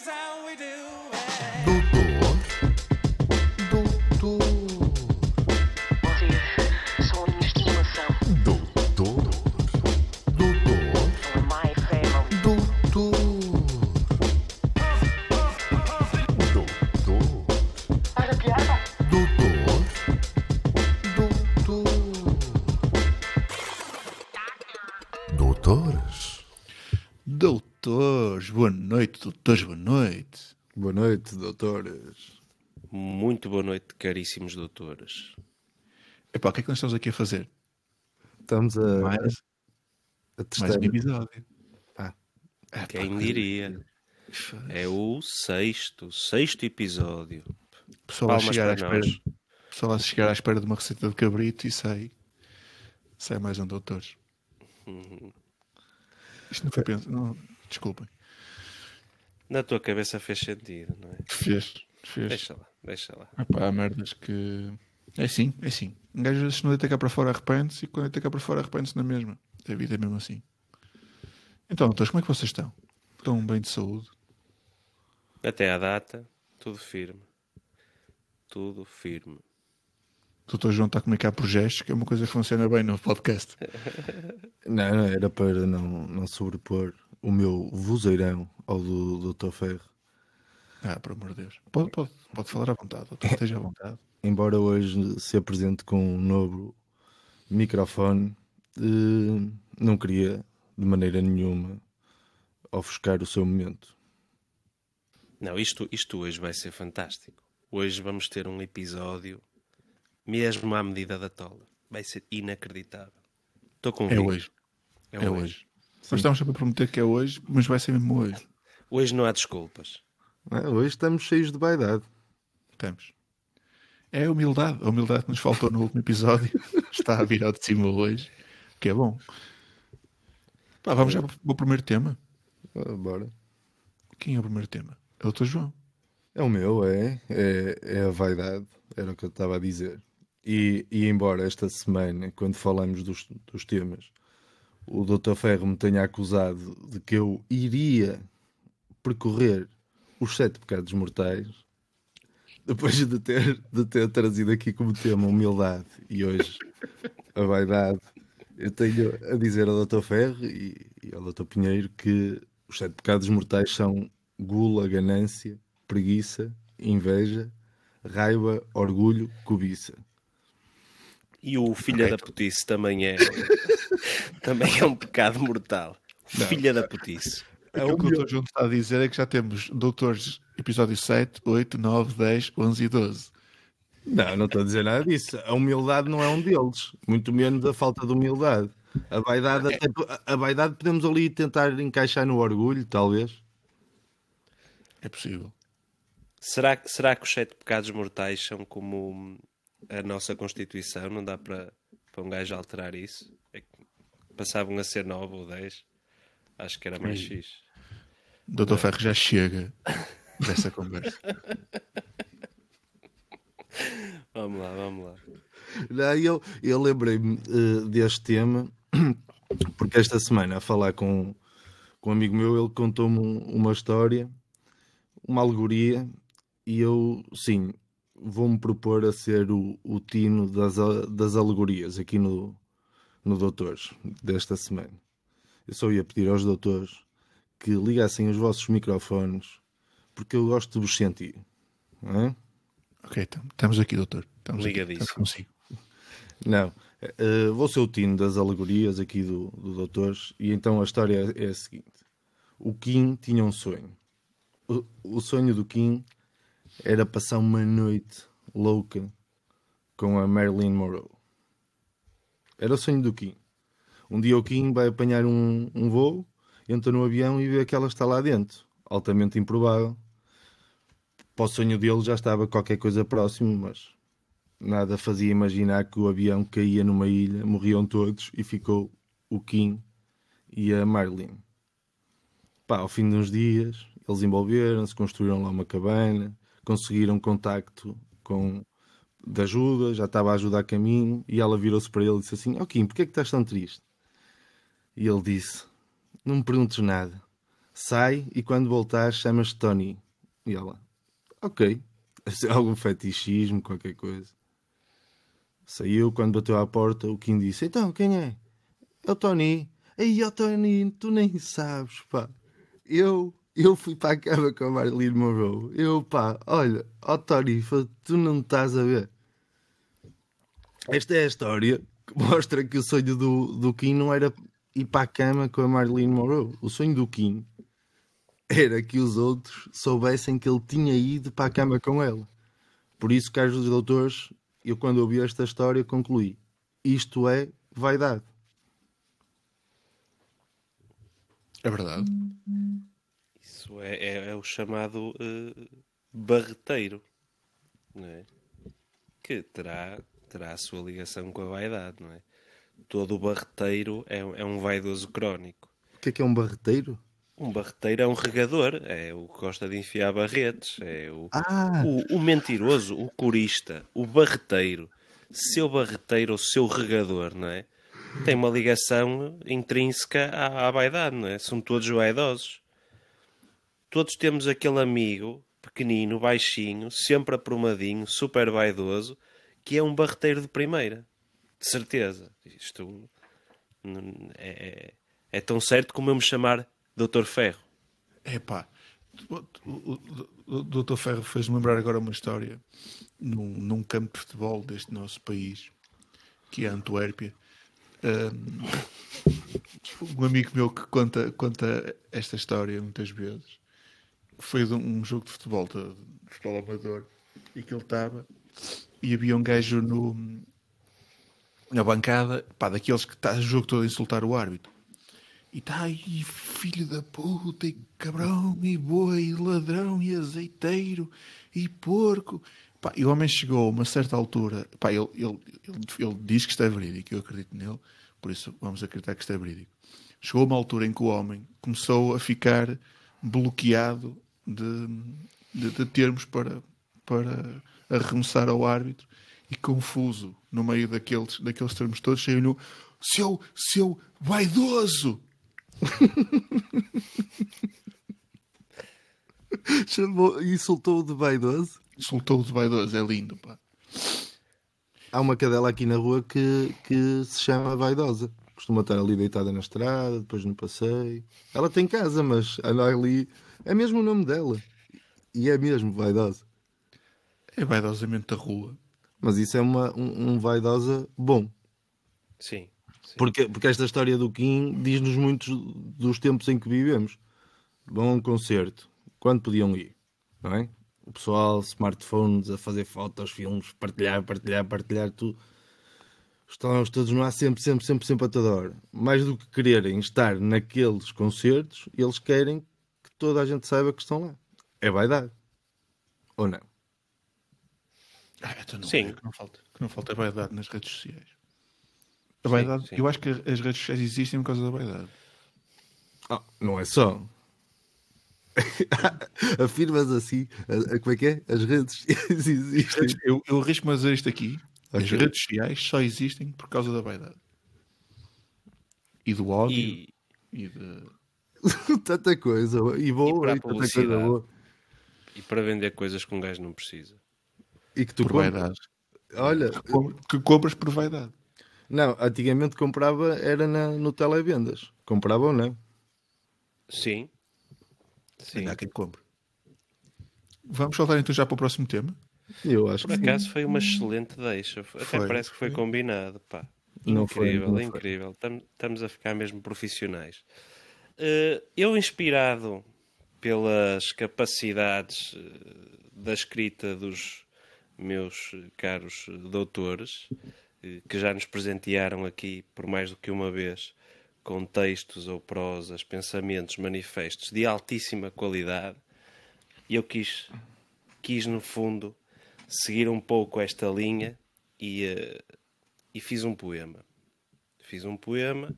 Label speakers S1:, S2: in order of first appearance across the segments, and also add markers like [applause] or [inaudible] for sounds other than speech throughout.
S1: is how we do it.
S2: Doutores,
S3: boa noite. Boa noite,
S4: doutores.
S5: Muito boa noite, caríssimos doutores.
S3: Epá, o que é que nós estamos aqui a fazer?
S4: Estamos a,
S3: Mais,
S4: a
S3: mais
S4: testar.
S3: um episódio.
S4: Pá,
S3: Epá,
S5: Quem diria? É o sexto, sexto episódio.
S3: O pessoal chegar, à espera, pessoal vai chegar à espera de uma receita de cabrito e sai, sai mais um doutores.
S5: Uhum.
S3: Isto não foi pensado. Não, desculpem.
S5: Na tua cabeça fez sentido, não é?
S3: Fez, fez.
S5: Deixa lá, deixa lá.
S3: Epá, há merdas que. É assim, é assim. Um gajo às vezes não deita cá para fora arrepende-se e quando deita cá para fora arrepende-se na mesma. A vida é mesmo assim. Então, doutores, como é que vocês estão? Estão bem de saúde?
S5: Até à data, tudo firme. Tudo firme.
S3: O doutor João está a comunicar por gestos, que é uma coisa que funciona bem no podcast.
S4: não, [laughs] não, era para não, não sobrepor o meu vozeirão ao do Dr. Ferro.
S3: Ah, por amor de Deus. Pode, pode, pode falar à vontade, doutor, esteja à vontade. [laughs]
S4: Embora hoje se apresente com um novo microfone, eh, não queria de maneira nenhuma ofuscar o seu momento.
S5: Não, isto, isto hoje vai ser fantástico. Hoje vamos ter um episódio mesmo à medida da tola. Vai ser inacreditável. Estou
S3: É
S5: convicto.
S3: hoje.
S5: É,
S3: É
S5: hoje.
S3: Hoje. Nós estamos sempre a prometer que é hoje, mas vai ser mesmo hoje.
S5: Hoje não há desculpas.
S4: Ah, hoje estamos cheios de vaidade.
S3: Estamos. É a humildade. A humildade que nos faltou no último episódio. [laughs] Está a virar de cima hoje. Que é bom. Pá, vamos já para o primeiro tema.
S4: Ah, bora.
S3: Quem é o primeiro tema? É o doutor João.
S4: É o meu, é, é. É a vaidade, era o que eu estava a dizer. E, e embora esta semana, quando falamos dos, dos temas, o Dr. Ferro me tenha acusado de que eu iria percorrer os sete pecados mortais, depois de ter, de ter trazido aqui como tema humildade e hoje a vaidade, eu tenho a dizer ao Dr. Ferro e, e ao Dr. Pinheiro que os sete pecados mortais são gula, ganância, preguiça, inveja, raiva, orgulho, cobiça.
S5: E o filha da putice também é [laughs] [laughs] também é um pecado mortal. O filha da putice.
S3: Aquilo que o doutor João está a dizer é que já temos doutores episódio 7, 8, 9, 10, 11 e 12.
S4: Não, não estou a dizer nada disso. A humildade não é um deles, muito menos a falta de humildade. A vaidade, até, a vaidade podemos ali tentar encaixar no orgulho, talvez.
S3: É possível.
S5: Será, que- será que os sete pecados mortais são como a nossa Constituição? Não dá para, para um gajo alterar isso? É que passavam a ser nove ou dez? Acho que era mais fixe.
S3: O doutor Ferro já chega dessa [laughs] conversa.
S5: Vamos lá, vamos lá.
S4: Não, eu, eu lembrei-me eh, deste tema [clears throat] porque esta semana, a falar com, com um amigo meu, ele contou-me um- uma história, uma alegoria, e eu, sim, vou-me propor a ser o, o tino das, das alegorias aqui no, no Doutores desta semana. Eu só ia pedir aos doutores que ligassem os vossos microfones porque eu gosto de vos sentir. Não é?
S3: Ok, então, estamos aqui, doutor. Estamos aqui,
S5: Ligadíssimo.
S3: estamos consigo.
S4: Não, eh, vou ser o tino das alegorias aqui do, do Doutores, e então a história é a seguinte: o Kim tinha um sonho. O, o sonho do Kim era passar uma noite louca com a Marilyn Monroe. Era o sonho do Kim. Um dia o Kim vai apanhar um, um voo, entra no avião e vê que ela está lá dentro. Altamente improvável. Para o sonho dele já estava qualquer coisa próximo, mas nada fazia imaginar que o avião caía numa ilha, morriam todos e ficou o Kim e a Marilyn. Pá, ao fim de uns dias, eles envolveram-se, construíram lá uma cabana, conseguiram contacto com de ajuda, já estava a ajudar a caminho, e ela virou-se para ele e disse assim: Ó Kim, porquê é que estás tão triste? E ele disse: Não me perguntes nada, sai e quando voltar chamas Tony. E ela, ok. [laughs] Ser algum fetichismo, qualquer coisa. Saiu, quando bateu à porta, o Kim disse, então, quem é? É o Tony. Ei, ó Tony, tu nem sabes, pá. Eu, eu fui para a cama com a Marilyn Monroe. Eu, pá, olha, ó Tony, fa- tu não estás a ver. Esta é a história que mostra que o sonho do, do Kim não era ir para a cama com a Marilyn Monroe. O sonho do Kim era que os outros soubessem que ele tinha ido para a cama com ela. Por isso, caros dos doutores, eu quando ouvi esta história concluí: isto é vaidade.
S3: É verdade.
S5: É, é- é o chamado eh, barreteiro, não é? Que terá, terá a sua ligação com a vaidade, não é? Todo barreteiro é, um- é um vaidoso crónico.
S4: O que é que é um barreteiro?
S5: Um barreteiro é um regador, é o que gosta de enfiar barretes, é o,
S4: Ah,
S5: o, o mentiroso, o corista, o barreteiro, seu barreteiro ou seu regador, não é? Tem uma ligação intrínseca à, à vaidade, não é? São todos vaidosos. Todos temos aquele amigo pequenino, baixinho, sempre aprumadinho, super vaidoso, que é um barreteiro de primeira. De certeza. Isto n- é, é tão certo como eu me chamar Doutor Ferro.
S3: É pá. O, Dr. Ferro fez-me lembrar agora uma história num, num campo de futebol deste nosso país, que é Antuérpia. Um, [laughs] um amigo meu que conta, conta esta história muitas vezes foi de um jogo de futebol, de, futebol amador, e que ele estava e havia um gajo no, na bancada, pá, daqueles que está o jogo todo a insultar o árbitro. E está aí, filho da puta, e cabrão, e boi, e ladrão, e azeiteiro, e porco. Pá, e o homem chegou a uma certa altura, pá, ele, ele, ele, ele diz que isto é verídico, eu acredito nele, por isso vamos acreditar que isto é verídico. Chegou a uma altura em que o homem começou a ficar bloqueado de, de, de termos para, para arremessar ao árbitro e confuso no meio daqueles, daqueles termos todos, no seu, seu vaidoso. [laughs]
S4: chamou, insultou-o de vaidoso.
S3: Soltou de vaidoso, é lindo, pá.
S4: Há uma cadela aqui na rua que, que se chama vaidosa. Costuma estar ali deitada na estrada, depois no passeio. Ela tem casa, mas anda ali. É mesmo o nome dela. E é mesmo vaidosa.
S3: É vaidosamente da rua.
S4: Mas isso é uma, um, um vaidosa bom.
S5: Sim. sim.
S4: Porque, porque esta história do Kim diz-nos muitos dos tempos em que vivemos. Vão a um concerto. Quando podiam ir? Não é? O pessoal, smartphones, a fazer fotos, filmes, partilhar, partilhar, partilhar, tudo. Estão todos no ar sempre, sempre, sempre, sempre a toda hora. Mais do que quererem estar naqueles concertos, eles querem que toda a gente saiba que estão lá. É vaidade. Ou não?
S3: Ah, então não,
S5: Sim.
S3: é que não falta, que não falta vaidade nas redes sociais. A vaidade,
S5: sim.
S3: eu acho que as redes sociais existem por causa da vaidade.
S4: Ah, não é só. [laughs] Afirmas assim, a- a- como é que é? As redes [laughs] existem.
S3: Eu, eu arrisco-me a dizer isto aqui: as redes sociais só existem por causa da vaidade e do ódio e,
S5: E,
S3: de. [laughs]
S4: tanta coisa. E boa,
S5: E
S4: e tanta coisa boa.
S5: e para vender coisas que um gajo não precisa.
S4: E que tu
S3: Por
S4: compras.
S3: vaidade.
S4: Olha,
S3: Que compras por vaidade.
S4: não, antigamente comprava era na, no televendas. Comprava ou não?
S5: Sim. Sim.
S3: Ainda há quem compre. Vamos saltar então já para o próximo tema.
S4: Eu acho
S5: Por
S4: que sim.
S5: acaso foi uma excelente deixa. Até
S3: Foi,
S5: parece que foi combinado. Pá.
S4: Não foi,
S5: incrível,
S4: não foi.
S5: incrível. Tam- Estamos a ficar mesmo profissionais. Eh, eu, inspirado pelas capacidades eh, da escrita dos meus caros doutores, eh, que já nos presentearam aqui por mais do que uma vez com textos ou prosas, pensamentos, manifestos de altíssima qualidade, e eu quis, quis no fundo seguir um pouco esta linha e, eh, e fiz um poema. Fiz um poema,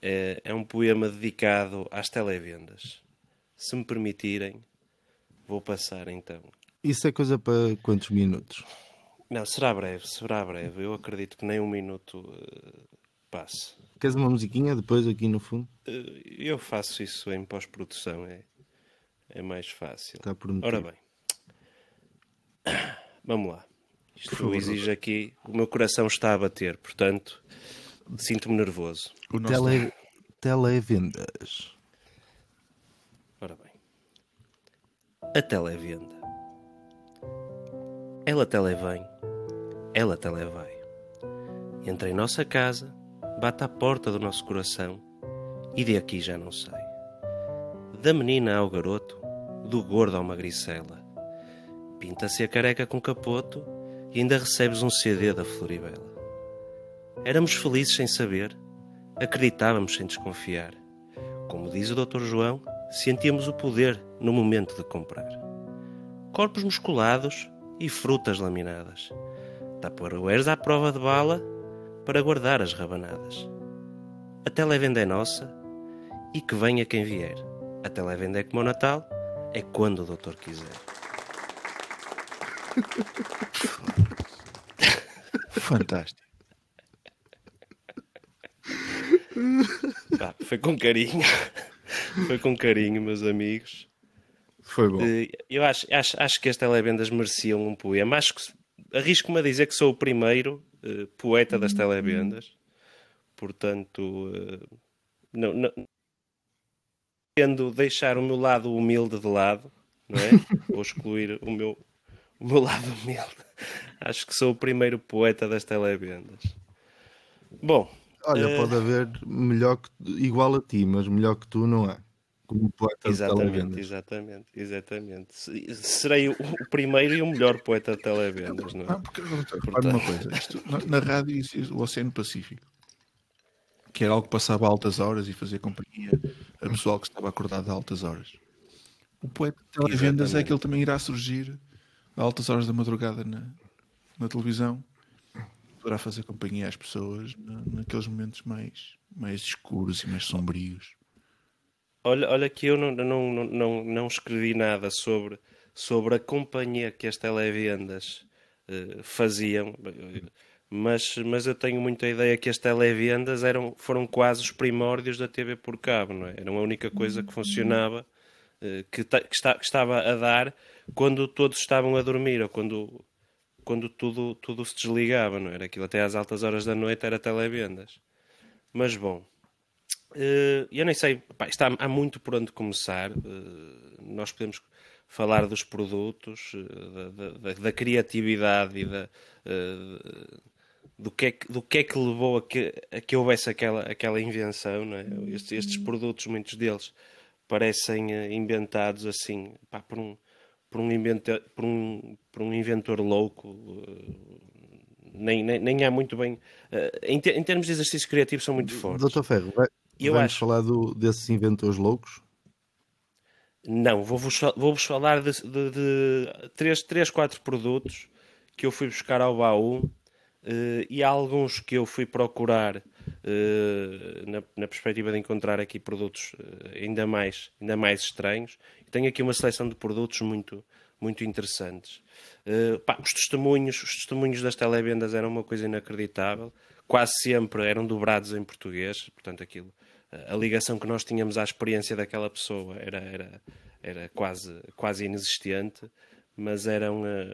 S5: eh, é um poema dedicado às televendas. Se me permitirem, vou passar então.
S4: Isso é coisa para quantos minutos?
S5: Não, será breve, será breve. Eu acredito que nem um minuto eh, passe.
S4: Queres uma musiquinha depois aqui no fundo?
S5: Eh, Eu faço isso em pós-produção, é, é mais fácil.
S4: Está prometido.
S5: Ora bem, [coughs] vamos lá. Isto exige aqui. O meu coração está a bater, portanto, sinto-me nervoso.
S3: O nosso
S4: Tele... Televendas.
S5: Ora bem, a televenda. Ela televém, ela televai. Entra em nossa casa, bate à porta do nosso coração e de aqui já não sai. Da menina ao garoto, do gordo ao magricela. Pinta-se a careca com capoto e ainda recebes um CD da Floribela. Éramos felizes sem saber, acreditávamos sem desconfiar. Como diz o Dr. João, sentíamos o poder no momento de comprar. Corpos musculados e frutas laminadas. Tupperwares à prova de bala para guardar as rabanadas. A televenda é nossa e que venha quem vier. A televenda é como o Natal, é quando o doutor quiser.
S3: Fantástico.
S5: Pá, foi com carinho. Foi com carinho, meus amigos.
S4: Foi bom.
S5: Eh, Eu acho, acho, acho que as televendas mereciam um poema. Acho que arrisco-me a dizer que sou o primeiro eh, poeta das televendas. Portanto, eh, não, não tendo deixar o meu lado humilde de lado, não é? Vou excluir o meu, o meu lado humilde. Acho que sou o primeiro poeta das televendas. Bom,
S4: Olha,
S5: eh,
S4: pode haver melhor que igual a ti, mas melhor que tu não há. Como poeta de
S5: Exatamente,
S4: televendas.
S5: exatamente, exatamente. Se- Serei o, o primeiro e o melhor poeta de televendas, não é?
S3: Ah, porque, repara uma coisa, isto, na, na rádio existe o Oceano Pacífico, que era algo que passava a altas horas e fazia companhia a pessoal que estava acordado a altas horas. O poeta de televendas é
S5: Exatamente.
S3: que ele também irá surgir a altas horas da madrugada na, na televisão. Poderá fazer companhia às pessoas na- naqueles momentos mais, mais escuros e mais sombrios.
S5: Olha, olha que eu não, não, não, não, não escrevi nada sobre, sobre a companhia que as televendas eh, faziam, mas, mas eu tenho muita ideia que as televendas eram, foram quase os primórdios da TV por cabo, não é? Eram a única coisa que funcionava, eh, que, ta- que está- que estava a dar quando todos estavam a dormir ou quando, quando tudo, tudo se desligava, não era? Aquilo até às altas horas da noite era televendas. Mas bom, eh, eu nem sei, pá, está, há muito por onde começar. Eh, nós podemos falar dos produtos, eh, da, da- da- da criatividade e da, do, que é do que é que levou a que, a que houvesse aquela, aquela invenção. Não é? estes, estes produtos, muitos deles, parecem inventados assim pá, por, um, por, um inventor, por, um, por um inventor louco. eh, nem, nem, nem há muito bem. eh, em, em termos de exercício criativo, são muito fortes.
S4: Doutor Ferro, vai,
S5: Eu
S4: vamos
S5: acho-
S4: falar do- desses inventores loucos?
S5: Não, vou-vos vou-vos falar de, de, de três, três, quatro produtos que eu fui buscar ao baú eh, e há alguns que eu fui procurar na, na perspectiva de encontrar aqui produtos eh, ainda, mais, ainda mais estranhos. Tenho aqui uma seleção de produtos muito, muito interessantes. Eh, pá, os testemunhos, os testemunhos das televendas eram uma coisa inacreditável. Quase sempre eram dobrados em português, portanto aquilo a ligação que nós tínhamos à experiência daquela pessoa era, era, era quase, quase inexistente, mas era uma,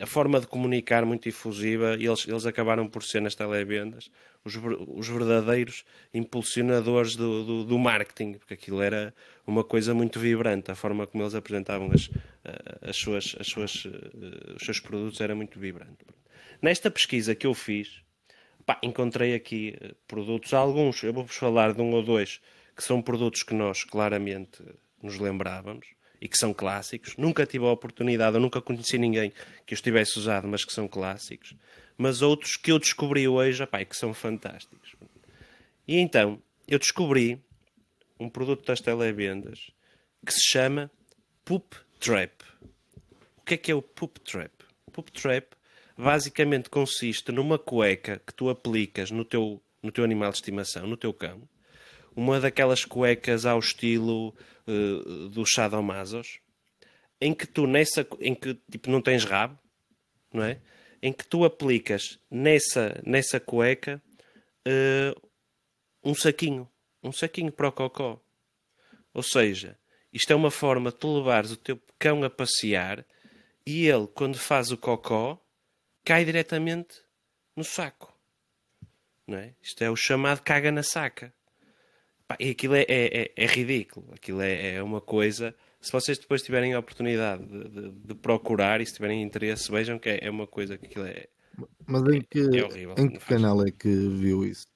S5: a forma de comunicar muito efusiva e eles, eles acabaram por ser nas televendas os, os verdadeiros impulsionadores do, do, do marketing, porque aquilo era uma coisa muito vibrante, a forma como eles apresentavam as, eh, as suas, as suas, eh, os seus produtos era muito vibrante. Nesta pesquisa que eu fiz, Pá, encontrei aqui eh, produtos, alguns, eu vou-vos falar de um ou dois, que são produtos que nós claramente nos lembrávamos e que são clássicos. Nunca tive a oportunidade, eu nunca conheci ninguém que os tivesse usado, mas que são clássicos. Mas outros que eu descobri hoje, e que são fantásticos. E então, eu descobri um produto das televendas que se chama Poop Trap. O que é que é o Poop Trap? Poop Trap basicamente consiste numa cueca que tu aplicas no teu, no teu animal de estimação, no teu cão. Uma daquelas cuecas ao estilo eh, do Sadomasos, em que tu nessa, em que tipo não tens rabo, não é? Em que tu aplicas nessa, nessa cueca eh, um saquinho. Um saquinho para o cocó. Ou seja, isto é uma forma de tu levares o teu cão a passear e ele, quando faz o cocó, cai diretamente no saco. Não é? Isto é o chamado caga na saca. Pá, e aquilo é, é, é- é ridículo. Aquilo é, é uma coisa. Se vocês depois tiverem a oportunidade de, de- de procurar e se tiverem interesse, vejam que é, é uma coisa que aquilo é.
S4: Mas em que,
S5: É horrível,
S4: em que canal é que viu isso?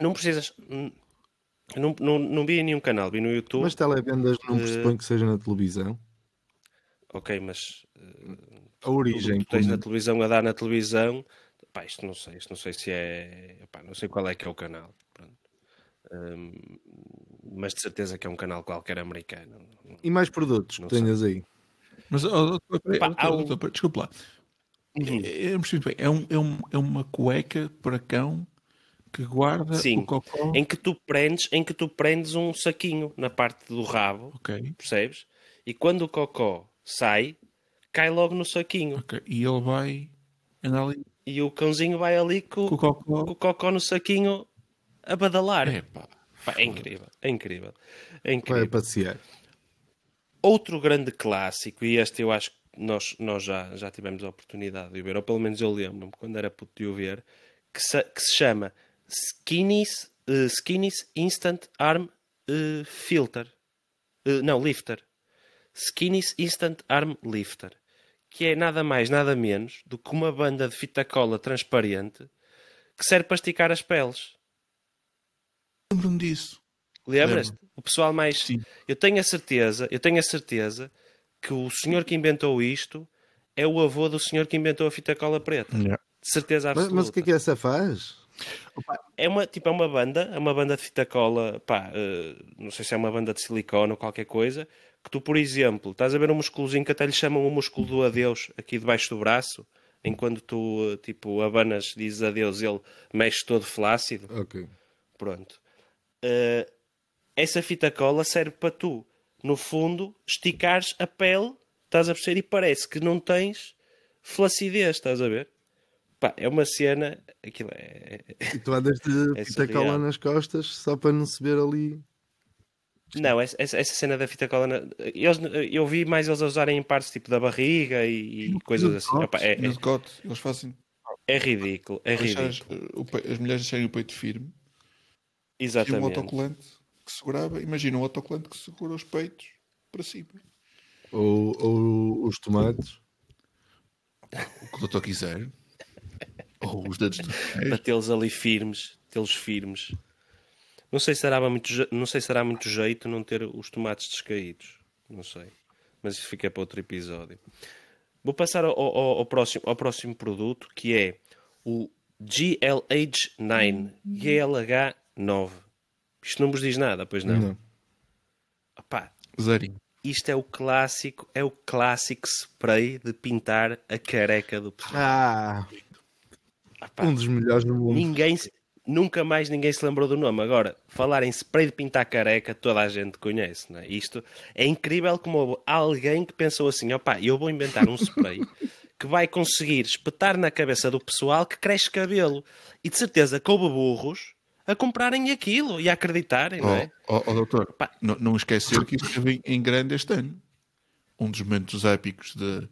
S5: Não precisas. Não, não, não vi em nenhum canal, vi no YouTube.
S4: Mas televendas não pressupõe que seja na televisão?
S5: Ok, mas
S4: A origem.
S5: tu tens
S4: como-
S5: na televisão a dar na televisão. Pá, isto não sei, isto não sei se é. Pá, não sei qual é que é o canal. Hum, mas de certeza que é um canal qualquer americano.
S4: E mais produtos que
S5: Não sei.
S4: tenhas aí?
S3: Mas, oh,
S5: um-
S3: peraí, desculpa lá. É, é, percebi bem. É, um- é um- é uma cueca para cão que guarda
S5: Sim.
S3: o cocó.
S5: Em que tu prendes, em que tu prendes um saquinho na parte do rabo,
S3: Ok,
S5: percebes? E quando o cocó sai, cai logo no saquinho.
S3: ok. E ele vai andar ali
S5: E o cãozinho vai ali com,
S3: com o
S5: com
S3: cocó.
S5: o cocó no saquinho a badalar.
S3: É pá.
S5: É incrível, é incrível. É
S4: Vai
S5: incrível.
S4: passear.
S5: Outro grande clássico, e este eu acho que nós, nós já, já tivemos a oportunidade de o ver, ou pelo menos eu lembro-me quando era puto de o ver, que se, que se chama Skinny's, eh, Skinny's Instant Arm eh, Filter. Eh, não, Lifter. Skinny's Instant Arm Lifter. Que é nada mais, nada menos do que uma banda de fita cola transparente que serve para esticar as peles.
S3: Lembro-me disso.
S5: Lembras-te?
S3: Lembro.
S5: O pessoal mais.
S3: Sim.
S5: Eu tenho a certeza, eu tenho a certeza que o senhor que inventou isto é o avô do senhor que inventou a fita cola preta. De certeza
S4: Mas,
S5: absoluta.
S4: mas o que é que essa faz?
S5: É uma, tipo, é uma banda, é uma banda de fita cola, pá, eh, não sei se é uma banda de silicone ou qualquer coisa, que tu, por exemplo, estás a ver um musculozinho que até lhe chamam o músculo do adeus aqui debaixo do braço, enquanto tu, eh, tipo, abanas, dizes adeus, ele mexe todo flácido.
S4: Ok.
S5: Pronto. Eh, essa fita cola serve para tu, no fundo, esticares a pele, estás a perceber, e parece que não tens flacidez, estás a ver? Pá, é uma cena, aquilo é...
S4: E tu andas de [laughs]
S5: É
S4: fita
S5: surreal.
S4: cola nas costas só para não se ver ali.
S5: Não, essa, essa- cena da fita cola, na- eles, eu vi mais eles a usarem em partes tipo da barriga e, e coisas assim. Epá, é,
S3: No decote, eles fazem
S5: é, é ridículo, é ridículo.
S3: as, as mulheres deixarem o peito firme e um
S5: Exatamente.
S3: autocolante que segurava. Imagina um autocolante que segura os peitos para cima.
S4: Ou, ou os tomates.
S3: O que o doutor quiser. [laughs] Ou os dedos do
S5: para tê-los ali firmes, tê-los firmes. Não sei se será muito, je- não sei se será muito jeito não ter os tomates descaídos. Não sei. Mas isso fica para outro episódio. Vou passar ao, ao- ao próximo, ao próximo produto que é o GLH9. GLH9. Isto não vos diz nada, pois não?
S4: Não.
S5: Opá,
S3: Zerinho.
S5: isto é o clássico, é o clássico spray de pintar a careca do pessoal.
S4: Ah,
S5: Opá,
S4: um dos melhores no mundo.
S5: Ninguém, nunca mais ninguém se lembrou do nome. Agora, falar em spray de pintar careca, toda a gente conhece, não é? Isto é incrível como alguém que pensou assim: opá, eu vou inventar um spray [laughs] que vai conseguir espetar na cabeça do pessoal que cresce cabelo. E de certeza que houve burros a comprarem aquilo e a acreditarem, não é?
S3: Oh, oh, oh, doutor,
S5: Pá.
S3: não, não esquecer que isso esteve em grande este ano. Um dos momentos épicos de,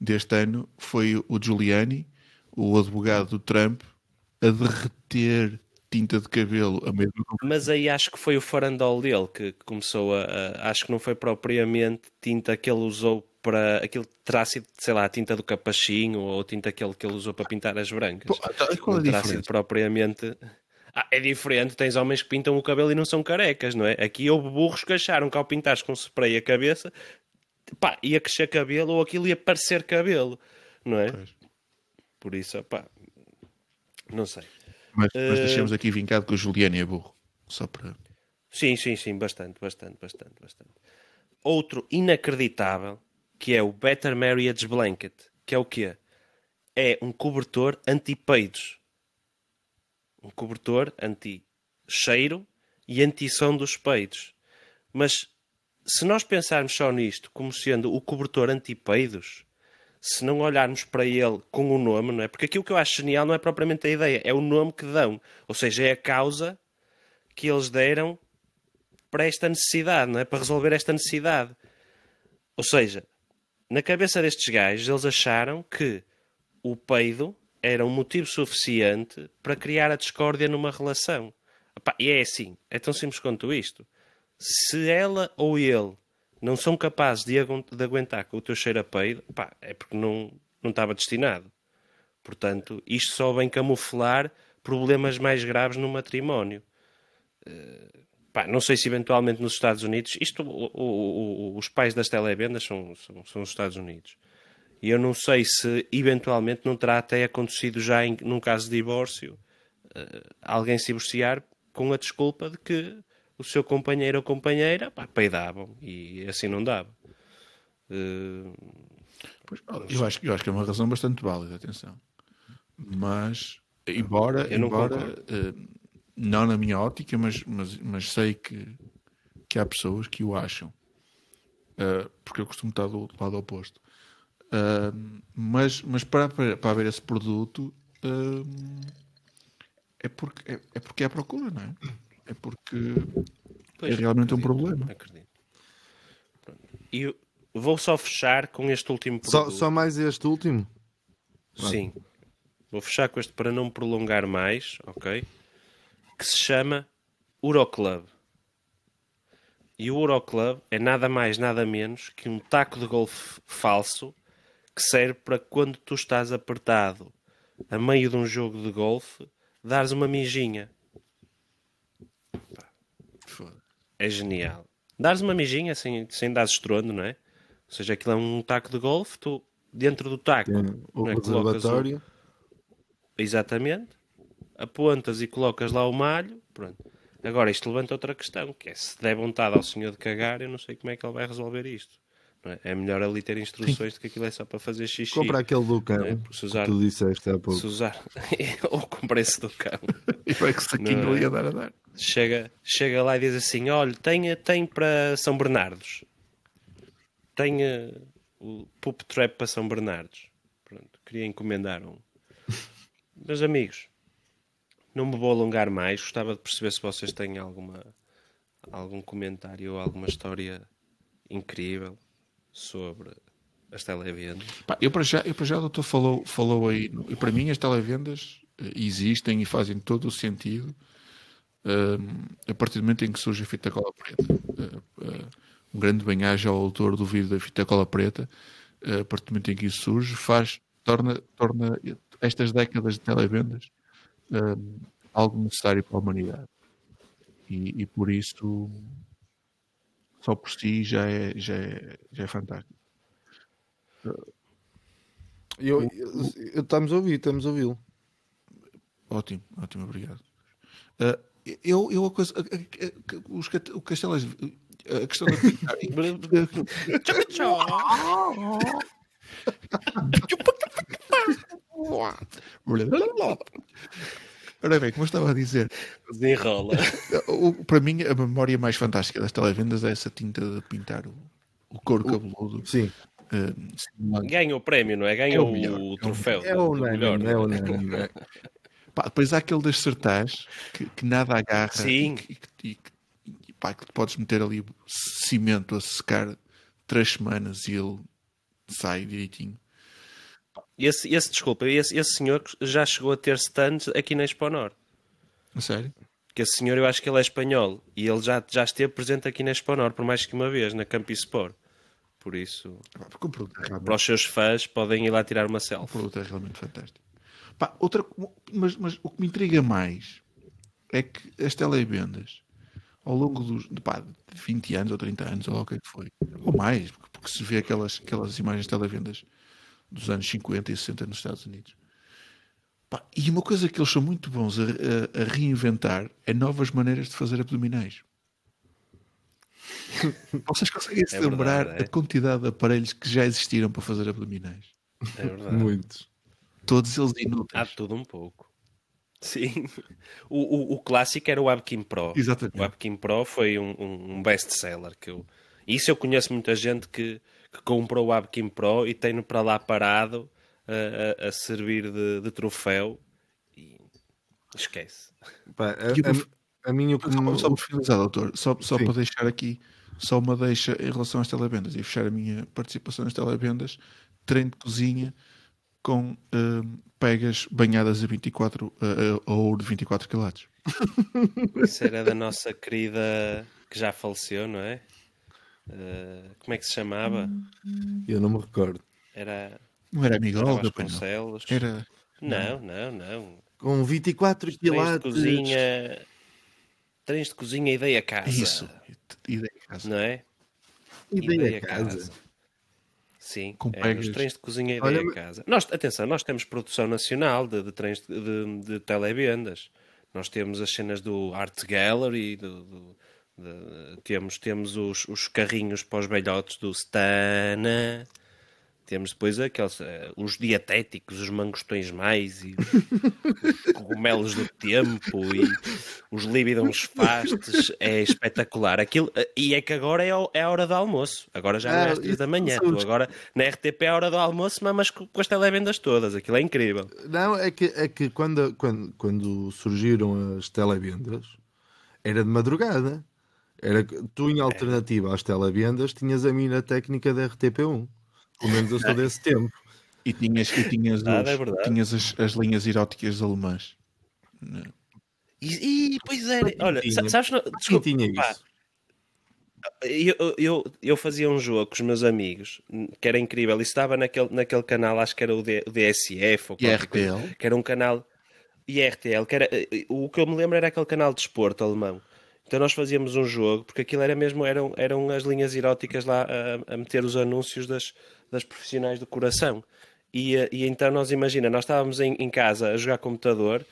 S3: deste ano foi o Giuliani, o advogado do Trump, a derreter tinta de cabelo a meio
S5: Mas aí acho que foi o farandol dele que começou a, a- Acho que não foi propriamente tinta que ele usou para. Aquilo terá sido, sei lá, a tinta do capachinho ou a tinta que ele, que ele usou para pintar as brancas.
S3: Pô, então, qual é a
S5: não terá sido
S3: diferença?
S5: propriamente. Ah, é diferente, tens homens que pintam o cabelo e não são carecas, não é? Aqui houve burros que acharam que ao pintares com spray a cabeça, pá, ia crescer cabelo ou aquilo ia parecer cabelo, não é?
S3: Pois.
S5: Por isso, pá, não sei.
S3: Mas,
S5: Eh,
S3: mas deixemos aqui vincado que o Giuliani é burro. Só para.
S5: Sim, sim, sim, bastante, bastante, bastante, bastante. Outro inacreditável, que é o Better Marriage Blanket, que é o quê? É um cobertor anti-peidos. Um cobertor anti-cheiro e anti-som dos peidos. Mas se nós pensarmos só nisto como sendo o cobertor anti-peidos, se não olharmos para ele com o nome, não é? Porque aquilo que eu acho genial não é propriamente a ideia, é o nome que dão. Ou seja, é a causa que eles deram para esta necessidade, não é? Para resolver esta necessidade. Ou seja, na cabeça destes gajos, eles acharam que o peido era um motivo suficiente para criar a discórdia numa relação. Epá, e é assim, é tão simples quanto isto. Se ela ou ele não são capazes de, agu- de aguentar com o teu cheiro a peido, pá, é porque não, não estava destinado. Portanto, isto só vem camuflar problemas mais graves no matrimónio. Pá, não sei se eventualmente nos Estados Unidos, isto, o- o- o- os pais das televendas são, são, são os Estados Unidos. E eu não sei se eventualmente não terá até acontecido já em, num caso de divórcio eh, alguém se divorciar com a desculpa de que o seu companheiro ou companheira pá, peidavam e assim não dava. Eh,
S3: Pois, eu, acho, eu acho que é uma razão bastante válida, atenção. Mas, embora,
S5: Eu não
S3: embora eh, não na minha ótica, mas, mas, mas sei que, que há pessoas que o acham. Eh, porque eu costumo estar do lado oposto. Eh, mas mas para, para, haver esse produto eh, é, porque, é, é porque é a procura, não é? É porque
S5: Pois,
S3: é realmente um
S5: acredito,
S3: problema.
S5: acredito. E vou só fechar com este último
S4: Só,
S5: produto.
S4: só mais este último?
S5: Sim. Vou fechar com este para não me prolongar mais, ok? Que se chama Euroclub. E o Euroclub é nada mais, nada menos que um taco de golfe falso que serve para quando tu estás apertado a meio de um jogo de golfe, dares uma mijinha. É genial. Dares uma mijinha sem, sem dar estrondo, não é? Ou seja, aquilo é um taco de golfe, tu dentro do taco
S4: O
S5: é? o-
S4: reservatório.
S5: Exatamente. Apontas e colocas lá o malho. Pronto. Agora, isto levanta outra questão, que é se der vontade ao senhor de cagar, eu não sei como é que ele vai resolver isto. É? É melhor ali ter instruções de que aquilo é só para fazer xixi.
S4: Compra aquele do cão.
S5: É, se usar-
S4: que tu disseste há pouco.
S5: Se usar... [laughs] Ou com preço do cão. [laughs]
S3: E vai que saquinho
S5: é?
S3: ali a dar a dar.
S5: Chega, chega lá e diz assim, olha, tem, tem para São Bernardos. Tem eh, o Poop Trap para São Bernardos. Pronto, queria encomendar um. [laughs] Meus amigos, não me vou alongar mais. Gostava de perceber se vocês têm alguma, algum comentário ou alguma história incrível sobre as televendas.
S3: Pá, eu para já, eu para já o doutor falou, falou aí, e para mim as televendas eh, existem e fazem todo o sentido hum, a partir do momento em que surge a fita cola preta. Eh, eh, um grande bem-aja ao autor do vídeo da fita cola preta, eh, a partir do momento em que isso surge, faz, torna, torna estas décadas de televendas hum, algo necessário para a humanidade. E, e por isso, só por si, já é, já é, já é fantástico.
S4: Eu, eu- eu- estamos a ouvir, estamos a ouvi-lo.
S3: Ótimo, ótimo, obrigado. Ah, eu, eu a coisa, a- a- a- os, o castelo, a questão da [laughs] [laughs] [laughs] Ora bem, como eu estava a dizer,
S5: Desenrola.
S3: para mim a memória mais fantástica das televendas é essa tinta de pintar o, o couro cabeludo.
S4: Sim.
S3: Simulando-
S5: Ganha o prémio, não é? Ganha
S3: É o melhor,
S5: o troféu.
S4: É o
S5: melhor.
S4: é o unânime.
S3: Pá, depois há aquele das sertãs que, que nada agarra
S5: Sim.
S3: e, que- e que- e pá, que podes meter ali cimento a secar três semanas e ele sai direitinho.
S5: Esse, esse, desculpa, esse, esse senhor já chegou a ter stands aqui na Expo Norte.
S3: A sério?
S5: Que esse senhor, eu acho que ele é espanhol. E ele já, já esteve presente aqui na Expo Norte por mais que uma vez, na Campi Sport. Por isso,
S3: Porque o produto é realmente,
S5: para os seus fãs, podem ir lá tirar uma
S3: o
S5: selfie.
S3: produto é realmente fantástico. Pá, outra, mas, mas o que me intriga mais é que as televendas, ao longo dos de, pá, de 20 anos ou 30 anos, ou o que é que foi, ou mais, porque, porque se vê aquelas, aquelas imagens de televendas dos anos 50 e 60 nos Estados Unidos. Pá, e uma coisa que eles são muito bons a, a- a reinventar é novas maneiras de fazer abdominais. [laughs] Vocês conseguem se
S5: É
S3: lembrar
S5: verdade, é.
S3: a quantidade de aparelhos que já existiram para fazer abdominais?
S5: É verdade.
S4: Muitos.
S3: Todos eles
S5: Há
S3: inúteis.
S5: tudo um pouco. Sim. O, o, o clássico era o Webkin Pro.
S3: Exatamente.
S5: O Webkin Pro foi um, um, um best-seller. Que eu... Isso eu conheço muita gente que, que comprou o Webkin Pro e tem-no para lá parado a, a- a servir de, de troféu e esquece.
S4: Pá, a,
S3: uma-
S4: A mim o que
S3: Só,
S4: me...
S3: só para finalizar, doutor, só, só
S4: Sim.
S3: para deixar aqui só uma deixa em relação às televendas e fechar a minha participação nas televendas, treino de cozinha com hum, pegas banhadas a 24 a, a ouro de 24 quilates.
S5: Isso era da nossa querida que já faleceu, não é? Eh, como é que se chamava?
S4: Eu não me recordo.
S5: Era
S3: Não era amiga
S5: era
S3: Olga, pois não.
S5: Vasconcelos?
S3: Era
S5: Não, não, não.
S4: Com 24
S5: Trens de
S4: quilates.
S5: cozinha. Trens de cozinha ideia casa.
S3: isso. Ideia de casa.
S5: Não é?
S4: Ideia casa.
S5: Sim,
S3: Com
S5: é, os trens de cozinha e
S4: Olha,
S5: ideia
S4: mas-
S5: casa. Nós, atenção, nós temos produção nacional de, de trens de, de, de televendas. Nós temos as cenas do Art Gallery, do, do- de- temos, temos os, os carrinhos para os velhotes do Stana, temos depois aqueles, eh, os dietéticos, os mangostões mais e os [laughs] cogumelos do tempo e os líbidons fastes. É espetacular. Aquilo, eh, e é que agora é, é a hora do almoço. Agora já não é
S4: Ah,
S5: às três da manhã. Tu agora na RTP é a hora do almoço, mas com, com as televendas todas. Aquilo é incrível.
S4: Não, é que, é que quando, quando, quando surgiram as televendas, era de madrugada. Era, tu, em alternativa às televendas, tinhas a mina técnica da RTP1. Pelo menos eu sou desse tempo.
S3: E tinhas, e tinhas,
S5: Ah,
S3: os-
S5: é verdade.
S3: tinhas as, as linhas eróticas alemãs.
S5: E, e, pois é, olha,
S4: tinha?
S5: sa- sabes, não- desculpa,
S4: tinha
S5: pá,
S4: isso?
S5: eu, eu, eu fazia um jogo com os meus amigos que era incrível. Isso estava naquele, naquele canal, acho que era o, D- o DSF ou
S3: E
S5: coisa,
S3: RTL?
S5: que era um canal IRTL, que era, eh, o que eu me lembro era aquele canal de esporte alemão. Então nós fazíamos um jogo, porque aquilo era mesmo, eram, eram as linhas eróticas lá a, a meter os anúncios das, das profissionais do coração. E, eh, e então nós imagina, nós estávamos em, em casa a jogar computador,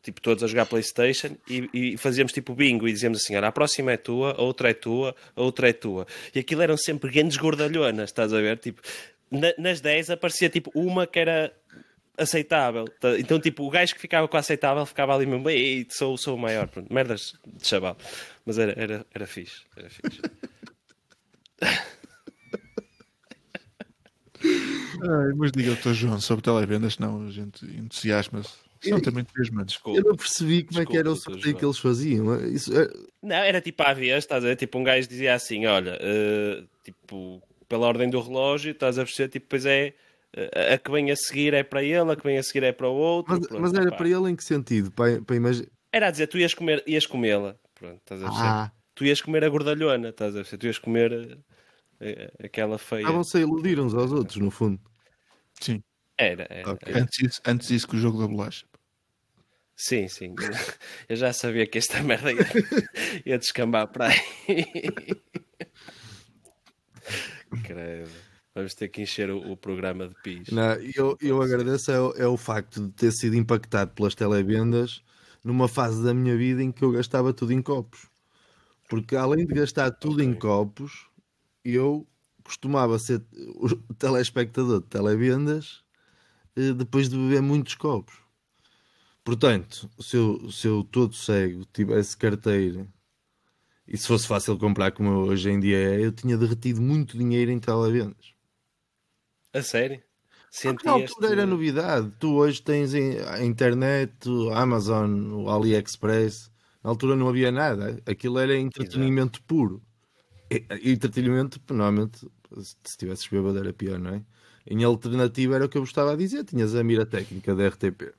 S5: tipo todos a jogar Playstation, e, e fazíamos tipo bingo e dizíamos assim, olha, a próxima é tua, a outra é tua, a outra é tua. E aquilo eram sempre grandes gordalhonas, estás a ver? Tipo, na- nas 10 aparecia tipo uma que era aceitável. Tá- Então, tipo, o gajo que ficava com a aceitável ficava ali mesmo, ei, sou, sou o maior. Pronto, merdas de chaval. Mas era, era, era fixe. Era fixe. [laughs]
S3: Ai, mas diga, doutor João, sobre televendas, não, a gente entusiasma-se. São também três manos.
S4: Eu não percebi como é que
S5: Desculpa,
S4: era o sorteio que eles faziam. Isso, é-
S5: Não, era tipo à vez, estás a ver? Tipo, um gajo dizia assim: olha, eh, tipo, pela ordem do relógio, estás a perceber? Tipo, depois é a que vem a seguir é para ele, a que vem a seguir é para o outro.
S4: mas,
S5: pronto,
S4: mas era
S5: pá.
S4: para ele em que sentido? Para, para imaginar.
S5: Era a dizer, tu ias comer, ias comê-la. Pronto, estás a perceber?
S4: Ah,
S5: Tu ias comer a gordalhona, estás a perceber? Tu ias comer eh, eh, aquela feia.
S4: estavam-se a iludir uns aos outros, no fundo.
S3: Sim.
S5: Era, era,
S4: Ok.
S5: era.
S3: Antes disso, antes disso que o jogo da bolacha.
S5: Sim, sim. [laughs] Eu já sabia que esta merda ia, ia descambar para aí. [laughs] Credo. Vamos ter que encher o, o programa de pis.
S4: Não, eu, eu agradeço é, o- é o facto de ter sido impactado pelas televendas numa fase da minha vida em que eu gastava tudo em copos. Porque além de gastar tudo em copos, eu costumava ser o telespectador de televendas eh, depois de beber muitos copos. Portanto, se eu, se eu todo cego tivesse carteira e se fosse fácil comprar como hoje em dia é, eu tinha derretido muito dinheiro em televendas.
S5: A sério?
S4: Porque na
S5: Sentias
S4: altura era novidade. Tu hoje tens a internet, o Amazon, o AliExpress. Na altura não havia nada. Aquilo era entretenimento puro. E, entretenimento, normalmente, se tivesses bêbado era pior, não é? Em alternativa era o que eu gostava de dizer. Tinhas a mira técnica da RTP.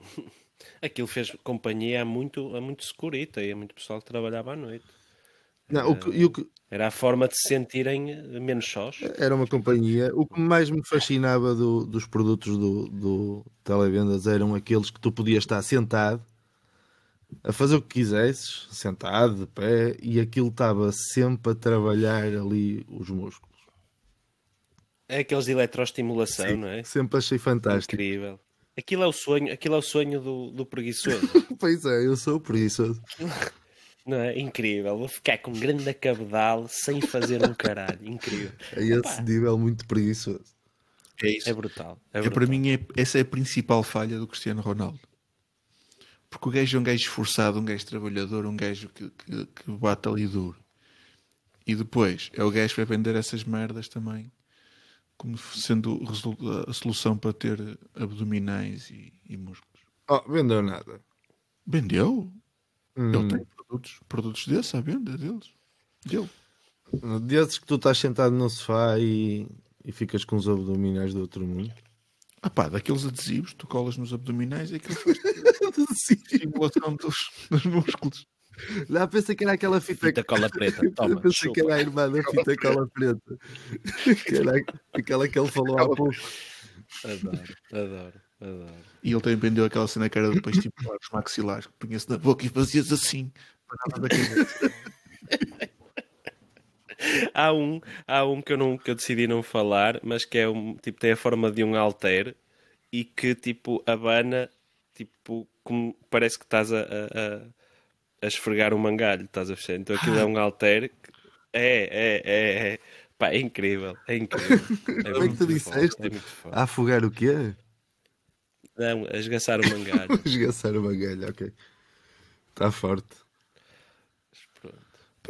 S4: [laughs]
S5: Aquilo fez companhia a muito, a muito securita e a muito pessoal que trabalhava à noite.
S4: Não, o que- e o que,
S5: Era a forma de se sentirem menos sós.
S4: era uma companhia. O que mais me fascinava do- dos produtos do, do televendas eram aqueles que tu podias estar sentado a fazer o que quisesses, sentado, de pé, e aquilo estava sempre a trabalhar ali os músculos.
S5: É aqueles de eletroestimulação, não é?
S4: Sempre achei fantástico.
S5: Incrível. Aquilo é o sonho, aquilo é o sonho do, do preguiçoso. [laughs]
S4: Pois é, eu sou preguiçoso. [laughs]
S5: não é? Incrível. Vou ficar com um grande cabedal sem fazer um caralho. Incrível.
S4: A esse nível muito preguiçoso.
S3: É isso.
S5: É brutal. É
S3: É,
S5: brutal.
S3: para mim, é, essa é a principal falha do Cristiano Ronaldo. Porque o gajo é um gajo esforçado, um gajo trabalhador, um gajo que, que, que bate ali duro. E depois é o gajo que vai vender essas merdas também como sendo a solução para ter abdominais e, e músculos.
S4: Oh, vendeu nada.
S3: Vendeu? Ele tem produtos, produtos desses à venda deles. Dele.
S4: Desses que tu estás sentado no sofá e, e ficas com os abdominais do outro mundo.
S3: Ah pá, daqueles adesivos, tu colas nos abdominais e aquilo [laughs] faz simulação dos, dos músculos.
S4: Lá pensei que era aquela fita,
S5: Fita cola preta. [laughs] Toma,
S4: pensei que
S5: chupa.
S4: era a irmã da fita cola preta. Que era aquela que ele falou há pouco.
S5: Adoro, adoro, adoro.
S3: E ele também vendeu aquela cena que era depois tipo os maxilares, que punha-se na boca e fazias assim. Cabeça. [laughs]
S5: Há um, há um que eu, não, que eu decidi não falar, mas que é um, tipo, tem a forma de um alter e que tipo abana, tipo, como parece que estás a, a, a- esfregar um mangalho, estás a perceber? Então aquilo é um alter. que- É, é, é, é. Pá, é incrível, é incrível. É
S4: Como é que tu disseste?
S5: forte, É.
S4: A afogar o quê?
S5: Não, a esgaçar o mangalho. [laughs]
S4: Esgaçar uma galha, ok. Está forte.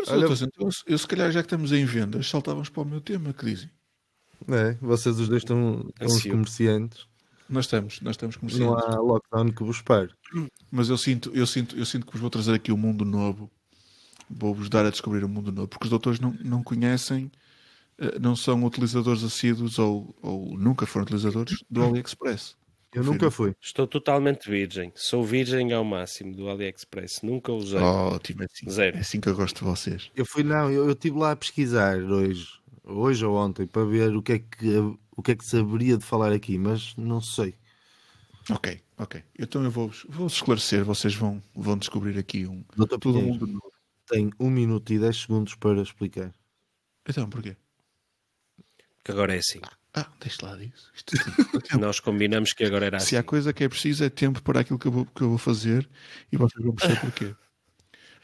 S4: Olha-
S3: então, eu se calhar já que estamos em vendas, saltávamos para o meu tema, que dizem.
S4: É, vocês os dois estão, estão os comerciantes.
S3: Nós estamos, nós estamos como
S4: Não há lockdown que vos pare.
S3: Mas eu sinto, eu sinto, eu sinto que vos vou trazer aqui um mundo novo. Vou-vos dar a descobrir um mundo novo, porque os doutores não, não conhecem, eh, não são utilizadores assíduos ou, ou nunca foram utilizadores do [laughs] AliExpress.
S4: Eu nunca fui.
S5: Estou totalmente virgem. Sou virgem ao máximo do AliExpress. Nunca usei.
S3: Ótimo, é assim,
S5: Zero.
S3: é assim que eu gosto de vocês.
S4: Eu fui, não, eu estive lá a pesquisar hoje, hoje ou ontem, para ver o que é que, o que, é que se haveria de falar aqui, mas não sei.
S3: Ok, ok. Então eu vou-vos vou esclarecer, vocês vão, vão descobrir aqui um
S4: Doutor
S3: todo mundo
S4: tem um minuto e dez segundos para explicar.
S3: Então, porquê?
S5: Que agora é assim.
S3: Ah, deixa lá disso. É [laughs]
S5: Nós combinamos que agora era
S3: Se há
S5: assim.
S3: coisa que é preciso é tempo para aquilo que eu vou, que eu vou fazer e vocês vão perceber porquê.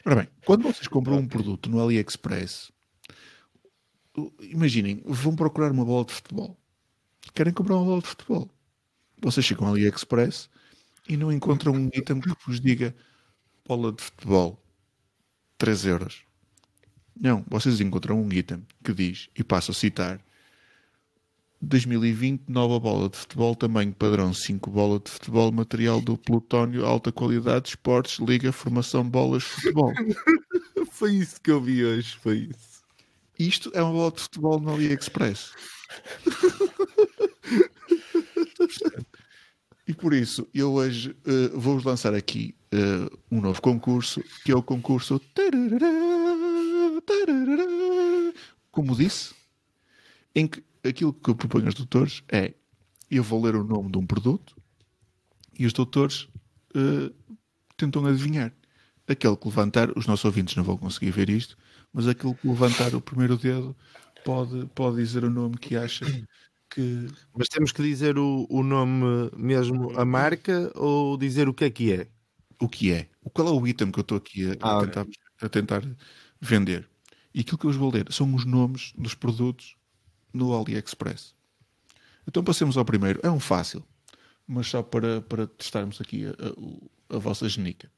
S3: Ora bem, quando vocês compram um produto no AliExpress, imaginem, vão procurar uma bola de futebol. Querem comprar uma bola de futebol. Vocês chegam ao AliExpress e não encontram um item que vos diga bola de futebol 3 euros. Não, vocês encontram um item que diz, e passo a citar, 2020, nova bola de futebol, tamanho padrão 5 bola de futebol, material do plutónio, alta qualidade, esportes, liga, formação, bolas, futebol. [laughs]
S4: Foi isso que eu vi hoje, foi isso.
S3: Isto é uma bola de futebol no AliExpress. [laughs] e por isso, eu hoje eh, vou-vos lançar aqui eh, um novo concurso, que é o concurso tarará, tarará, como disse, em que aquilo que eu proponho aos doutores é eu vou ler o nome de um produto e os doutores eh, tentam adivinhar. Aquele que levantar, os nossos ouvintes não vão conseguir ver isto, mas aquele que levantar o primeiro dedo pode, pode dizer o nome que acha que.
S4: Mas temos que dizer o, o nome mesmo, a marca, ou dizer o que é que é?
S3: O que é? O qual é o item que eu estou aqui a,
S4: Ah,
S3: tentar, a tentar vender? E aquilo que eu vos vou ler são os nomes dos produtos no AliExpress. Então passemos ao primeiro. É um fácil, mas só para, para testarmos aqui a, a- a vossa genica.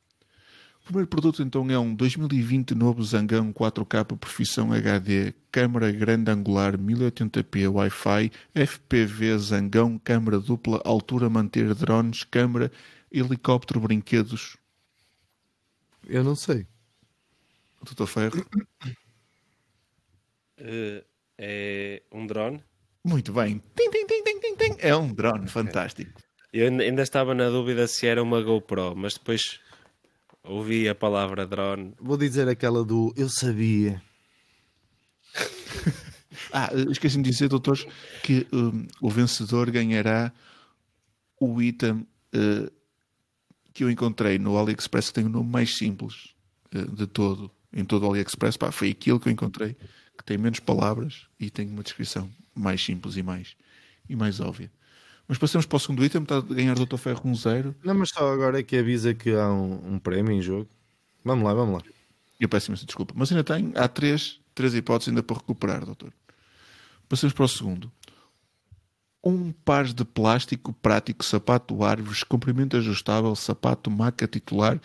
S3: O primeiro produto então é um 2020 novo Zangão 4K profissão HD, câmara grande angular 1080p Wi-Fi, FPV Zangão, câmara dupla, altura manter drones, câmara, helicóptero, brinquedos.
S4: Eu não sei.
S3: Doutor Ferro.
S5: Eh, é um drone.
S3: Muito bem. Tim, tim, tim, tim, tim, tim. É um drone fantástico.
S5: Eu ainda- estava na dúvida se era uma GoPro, mas depois ouvi a palavra drone.
S4: Vou dizer aquela do eu sabia. [laughs]
S3: Ah, esqueci-me de dizer, doutores, que hum, o vencedor ganhará o item eh, que eu encontrei no AliExpress que tem o nome mais simples eh, de todo, em todo o AliExpress. Pá, foi aquilo que eu encontrei que tem menos palavras e tem uma descrição mais simples e mais, e mais óbvia. Mas passamos para o segundo item, está a ganhar Doutor Ferro um zero.
S4: Não, mas só agora é que avisa que há um, um prémio em jogo. Vamos lá, vamos lá.
S3: Eu peço imensa desculpa. Mas ainda tem, há três, três hipóteses ainda para recuperar, doutor. Passamos para o segundo. Um par de plástico prático, sapato árvores, comprimento ajustável, sapato maca titular,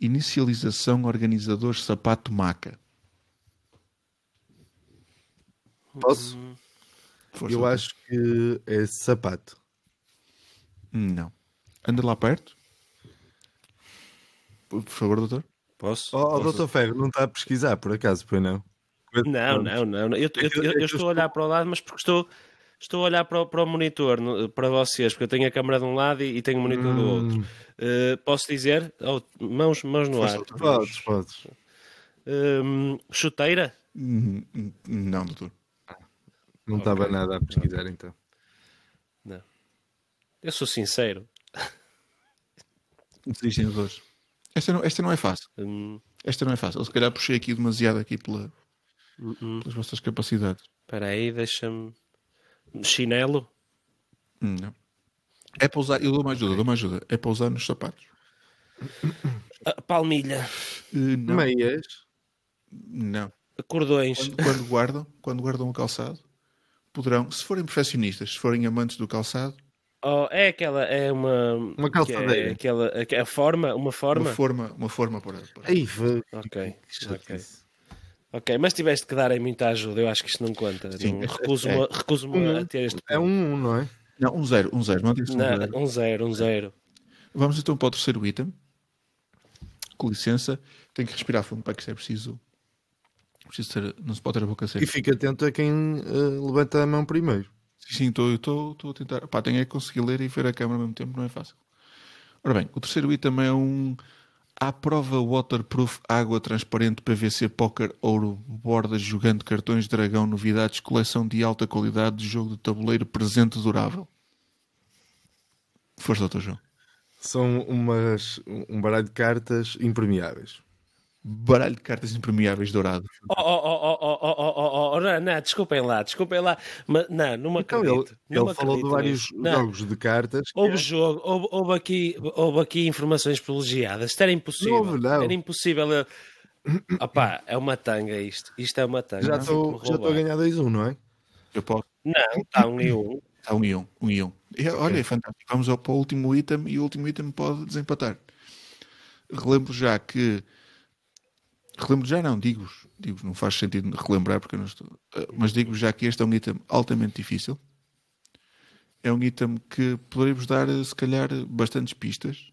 S3: inicialização organizador, sapato maca.
S4: Posso?
S3: Força,
S4: Eu acho que é sapato.
S3: Não. Anda lá perto. Por favor, doutor.
S5: Posso?
S4: Oh, oh
S5: Posso?
S4: doutor Ferro, não está a pesquisar, por acaso, pois não?
S5: Não, não, não. não. Eu, eu- eu- eu estou a olhar para o lado, mas porque estou, estou a olhar para o, para o monitor, para vocês, porque eu tenho a câmera de um lado e, e tenho o monitor do outro. Eh, posso dizer? Oh, mãos, mãos no ar.
S4: Podes, podes.
S5: Hum, chuteira?
S3: Hum, hum, Não, doutor.
S4: Não estava nada a pesquisar, então.
S5: Não. Eu sou sincero.
S3: Existem dois. Esta não, esta não é fácil.
S5: Hum,
S3: Esta não é fácil. Eu se calhar puxei aqui demasiado aqui pela,
S5: hum,
S3: pelas vossas capacidades.
S5: Espera aí, deixa-me... Chinelo?
S3: Não. É para usar, eu dou uma ajuda, dou uma ajuda. É para usar nos sapatos.
S5: Ah, palmilha?
S3: Eh, Não,
S4: Meias.
S3: não.
S5: Cordões?
S3: Quando, quando guardam, quando guardam o calçado, poderão, se forem profissionistas, se forem amantes do calçado,
S5: Oh, é aquela, é uma...
S4: Uma
S5: que é
S4: calçadeira.
S5: aquela, a, a forma, uma forma?
S3: uma forma, uma forma para, para-
S4: Aí, foi.
S5: Ok,
S4: Que
S5: ok. Ok, mas tiveste que dar aí muita ajuda, eu acho que isto não conta.
S3: Sim, é-
S5: Recuso-me
S3: é-
S5: a- recuso-me
S4: Um,
S5: a ter este
S4: É um, um, não é?
S3: Não, um zero, um zero. Não disse um
S5: Não,
S3: zero.
S5: um zero, um zero.
S3: Vamos então para o terceiro item. Com licença, tenho que respirar fundo para que isto é preciso. Preciso ter, não se pode ter a boca
S4: E
S3: seca.
S4: fica atento a quem eh, levanta a mão primeiro.
S3: Sim, estou, a tentar. Pá, tenho é que conseguir ler e ver a câmera ao mesmo tempo, não é fácil. Ora bem, o terceiro item é um à prova waterproof água transparente PVC Poker Ouro bordas jogando cartões dragão novidades coleção de alta qualidade de jogo de tabuleiro presente durável. Força, doutor João.
S4: São umas, um baralho de cartas impermeáveis
S3: baralho de cartas impermeáveis dourado.
S5: Oh oh, oh, oh, oh, oh, oh, oh, oh, oh, não, não, desculpem lá, desculpem lá, mas não, numa me
S4: então,
S5: acredito. Então, ele,
S4: ele falou de vários
S5: não.
S4: jogos de cartas.
S5: Houve é- jogo, houve, houve, aqui, houve aqui informações privilegiadas, isto era impossível.
S4: Não houve, não.
S5: Era impossível. [coughs] Opá, é uma tanga isto, isto é uma tanga.
S4: Já estou a ganhar 2-1, um, não é?
S3: Eu posso.
S5: Não, está 1 um e 1. Um.
S3: Está 1 um e 1, um, um e Um. Olha, é fantástico, vamos ao, para o último item e o último item pode desempatar. Relembro já que Relembro já, não, digo-vos. Digo não faz sentido relembrar porque eu não estou. eh, Mas digo já que este é um item altamente difícil. É um item que poderemos dar, eh, se calhar, bastantes pistas.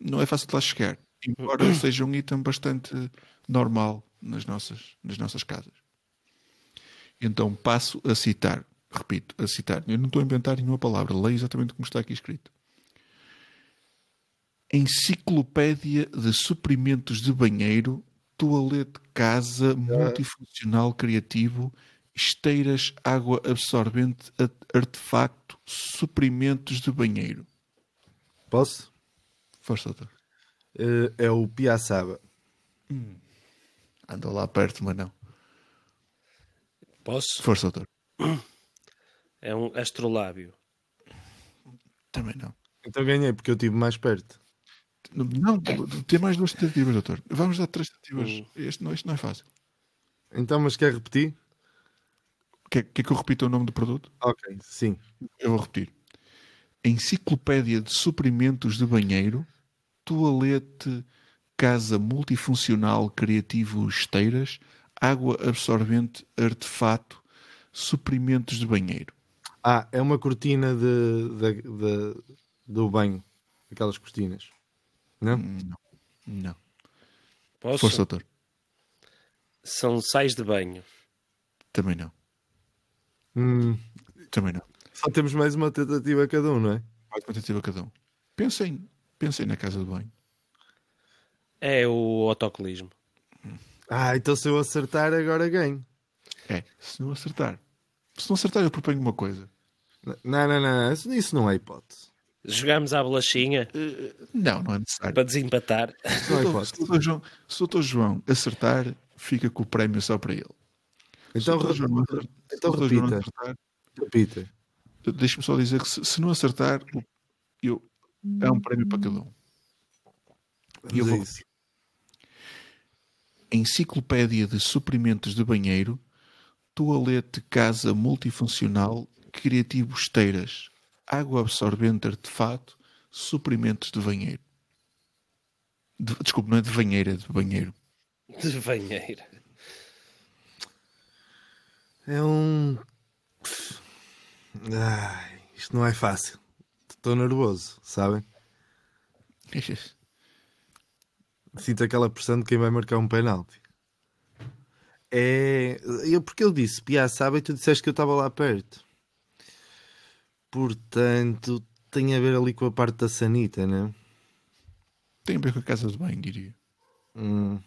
S3: Não é fácil de lá chegar. Embora [clears throat] seja um item bastante normal nas nossas, nas nossas casas. Então passo a citar, repito, a citar. Eu não estou a inventar nenhuma palavra, leio exatamente como está aqui escrito. Enciclopédia de suprimentos de banheiro, toalete casa, multifuncional criativo, esteiras, água absorvente, artefacto, suprimentos de banheiro.
S4: Posso?
S3: Força, doutor.
S4: Eh, é o Piaçaba.
S3: Anda lá perto, mas não.
S5: Posso?
S3: Força, doutor.
S5: É um astrolábio.
S3: Também não.
S4: Então ganhei, porque eu estive mais perto.
S3: Não, tem mais duas tentativas, doutor. Vamos dar três tentativas. Este não, isto não é fácil.
S4: Então, mas quer repetir?
S3: Quer, quer que eu repita o nome do produto?
S4: Ok, sim.
S3: Eu vou repetir. Enciclopédia de suprimentos de banheiro, toalete, casa multifuncional, criativo, esteiras, água absorvente, artefato, suprimentos de banheiro.
S4: Ah, é uma cortina de, de- de- do banho. Aquelas cortinas. Não?
S3: Não.
S5: Posso?
S3: Força, doutor.
S5: São sais de banho.
S3: Também não.
S4: Hum,
S3: Também não.
S4: só temos mais uma tentativa cada um, não é?
S3: Mais uma tentativa cada um. Pensem, pensem na casa de banho.
S5: É o autocolismo.
S4: Ah, então se eu acertar, agora ganho.
S3: É, se não acertar. Se não acertar, eu proponho uma coisa.
S4: Não, não, não, isso- isso não é hipótese.
S5: Jogamos à bolachinha
S3: Não, não é necessário.
S5: para desempatar.
S4: Não é
S3: Se o João, se o doutor João acertar, fica com o prémio só para ele. Se
S4: Então,
S3: o doutor João acertar- se
S4: então
S3: doutor João
S4: repita.
S3: acertar,
S4: repita.
S3: Deixa-me só dizer que se, se não acertar, eu, é um prémio para cada um. E eu vou
S4: isso.
S3: Enciclopédia de suprimentos de banheiro, toalete casa multifuncional, criativo esteiras, água absorvente artefato, suprimentos de banheiro. De, desculpe, não é de banheiro, é de banheiro.
S5: De banheira.
S4: É um. Ai, isto não é fácil. Estou nervoso, sabem? [laughs] sinto aquela pressão de quem vai marcar um penalti. É. Eu, porque eu disse Piaçaba e tu disseste que eu estava lá perto. Portanto, tem a ver ali com a parte da sanita, né?
S3: Tem a ver com a casa de banho, diria.
S4: Hum.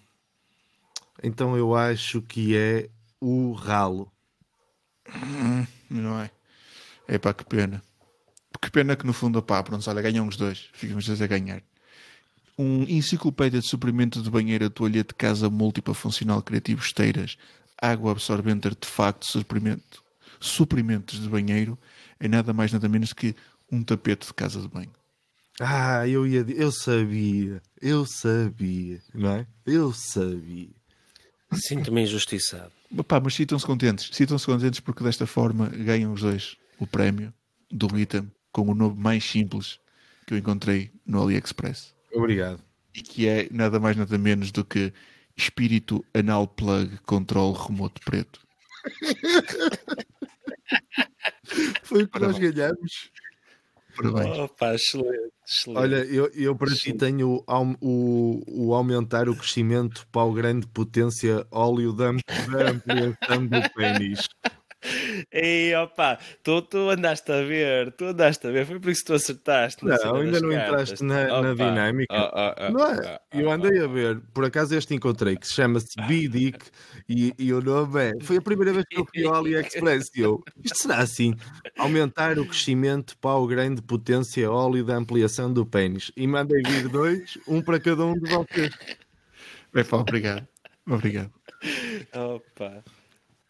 S4: Então eu acho que é o ralo.
S3: Não é? É pá, que pena. Que pena que no fundo, pá, pronto, olha, ganham os dois. Ficamos os dois a ganhar. Um enciclopédia de suprimento de banheira, toalhete de casa múltipla funcional criativo, esteiras, água absorvente, artefacto, suprimento, suprimentos de banheiro, é nada mais nada menos que um tapete de casa de banho.
S4: Ah, eu ia. Eu sabia. Eu sabia, não é? Eu sabia.
S5: Sinto-me injustiçado.
S3: Pá, mas sintam-se contentes. Sintam-se contentes porque desta forma ganham os dois o prémio do item com o nome mais simples que eu encontrei no AliExpress.
S4: Obrigado.
S3: E que é nada mais nada menos do que Espírito Anal Plug Control Remoto Preto. [laughs]
S4: Foi o que nós ganhamos.
S3: Parabéns.
S5: Opa, excelente, excelente.
S4: Olha, eu, eu para ti tenho o, o, o aumentar o crescimento para o grande potência óleo da, da ampliação do pênis.
S5: Ei, opa, tu, tu andaste a ver, tu andaste a ver, foi por isso que tu acertaste.
S4: Não, ainda não
S5: cartas.
S4: entraste na- na dinâmica.
S5: ah, ah, ah,
S4: Não é?
S5: ah,
S4: Eu
S5: ah,
S4: andei
S5: ah,
S4: a ver, por acaso este encontrei, que se chama-se Bidic e, e o nome é. Foi a primeira vez que eu fui ao AliExpress e eu. Isto será assim: aumentar o crescimento para o grande potência óleo da ampliação do pênis. E mandei vir dois, um para cada um de vocês.
S3: Bem, pá, obrigado. Obrigado.
S5: Opa.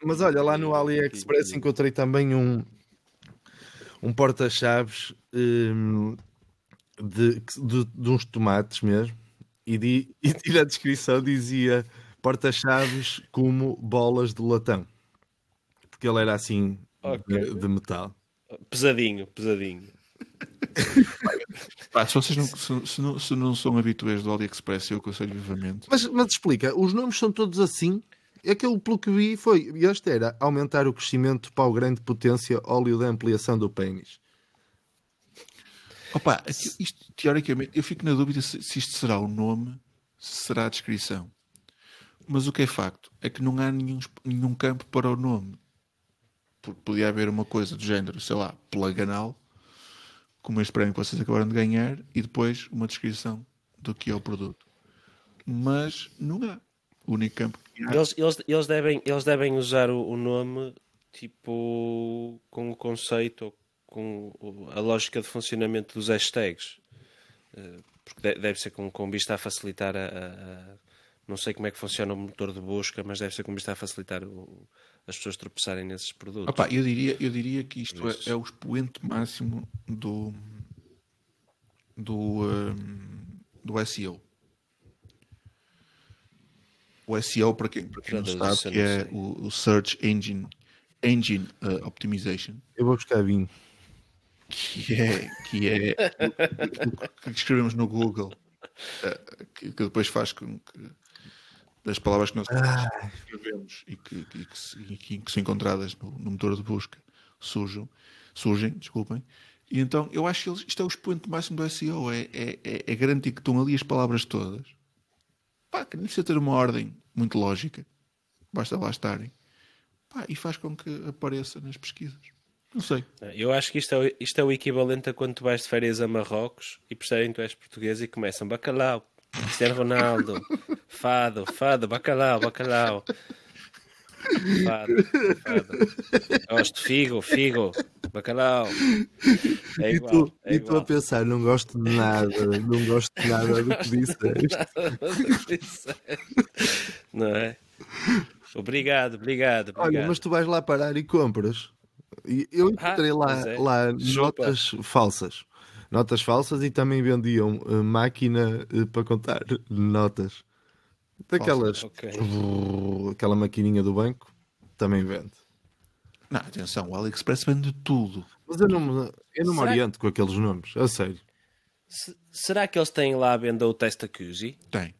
S4: Mas olha, lá no AliExpress encontrei também um, um porta-chaves hum, de, de, de uns tomates mesmo. E, di, [laughs] e tira a descrição dizia porta-chaves como bolas de latão. Porque ele era assim
S5: Ok.
S4: de, de metal.
S5: Pesadinho, pesadinho.
S3: Pá, se vocês não, se, se não, se não são habituais do AliExpress, eu aconselho vivamente.
S4: Mas, mas explica, os nomes são todos assim? Aquele pelo que vi foi, este era aumentar o crescimento para o grande potência óleo da ampliação do pênis.
S3: Opa, isto, teoricamente, eu fico na dúvida se, se isto será o nome, se será a descrição. Mas o que é facto é que não há nenhum, nenhum campo para o nome. Porque podia haver uma coisa do género, sei lá, plaganal, como este prémio que vocês acabaram de ganhar, e depois uma descrição do que é o produto. Mas não há. O que há.
S5: Eles, eles, eles, devem, eles devem usar o, o nome tipo com o conceito ou com o- a lógica de funcionamento dos hashtags. Eh, Porque de- deve ser com, com vista a facilitar a, a- Não sei como é que funciona o motor de busca, mas deve ser com vista a facilitar o- as pessoas tropeçarem nesses produtos.
S3: Opa, eu, diria, eu diria que isto é, é o expoente máximo do do, hum, do SEO. O SEO, para quem, para quem não sabe, que é o, o Search Engine, Engine uh, Optimization,
S4: Eu vou buscar vinho.
S3: que é, que é o que escrevemos no Google, uh, que, que depois faz com que das palavras que nós escrevemos e que, e que, se, e que- que são encontradas no, no motor de busca surjam, surgem, desculpem. E então eu acho que eles, isto é o expoente máximo do SEO, é, é, é, é garantir que estão ali as palavras todas. Pá, que nem precisa ter uma ordem muito lógica, basta lá estarem. Pá, e faz com que apareça nas pesquisas. Não sei.
S5: Eu acho que isto é, o- isto é o equivalente a quando tu vais de férias a Marrocos e percebem que tu és português e começam bacalhau, Cristiano Ronaldo, fado, fado, bacalhau, bacalhau. Fado, fado. Gosto, figo, figo, bacalhau. É
S4: E
S5: igual.
S4: tu,
S5: é
S4: e tu a pensar, não gosto de nada, não gosto de nada do que disseste. [laughs]
S5: Não é? Obrigado, obrigado, obrigado.
S4: Olha, mas tu vais lá parar e compras. E eu encontrei
S5: Ah,
S4: lá,
S5: é.
S4: lá
S5: Chupa.
S4: notas falsas. Notas falsas e também vendiam eh, máquina eh, para contar [laughs] notas. Daquelas.
S5: Ok.
S4: Brrr, Aquela maquininha do banco também vende.
S3: Não, atenção, o AliExpress vende tudo.
S4: Mas eu não, me- eu não me
S5: Será que-
S4: oriento com aqueles nomes, a sério.
S5: Se- será que eles têm lá a venda o teste Accusey?
S3: Tem.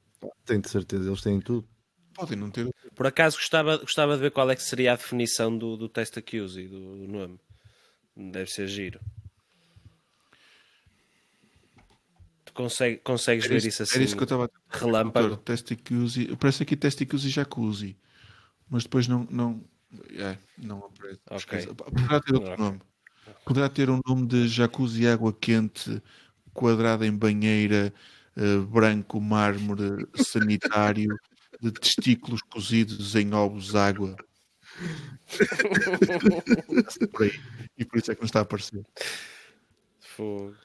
S4: Tenho de certeza, eles têm tudo.
S3: Podem não ter.
S5: Por acaso gostava, gostava de ver qual é que seria a definição do, do teste Accusey, do, do nome. Deve ser giro. Tu consegue, consegues
S3: Era
S5: ver
S3: isso,
S5: isso assim,
S3: era isso que eu estava a
S5: relâmpago?
S3: Testacuzzi. Aparece aqui Testacuzzi e Jacuzzi. Mas depois não. não é, não aparece.
S5: Ok.
S3: Esquece. Poderá ter outro
S5: Ok.
S3: nome. Poderá ter um nome de jacuzzi água quente, quadrada em banheira, eh, branco mármore sanitário, de testículos cozidos em ovos água. [laughs] Por. E por isso é que não está a aparecer.
S5: Fogo.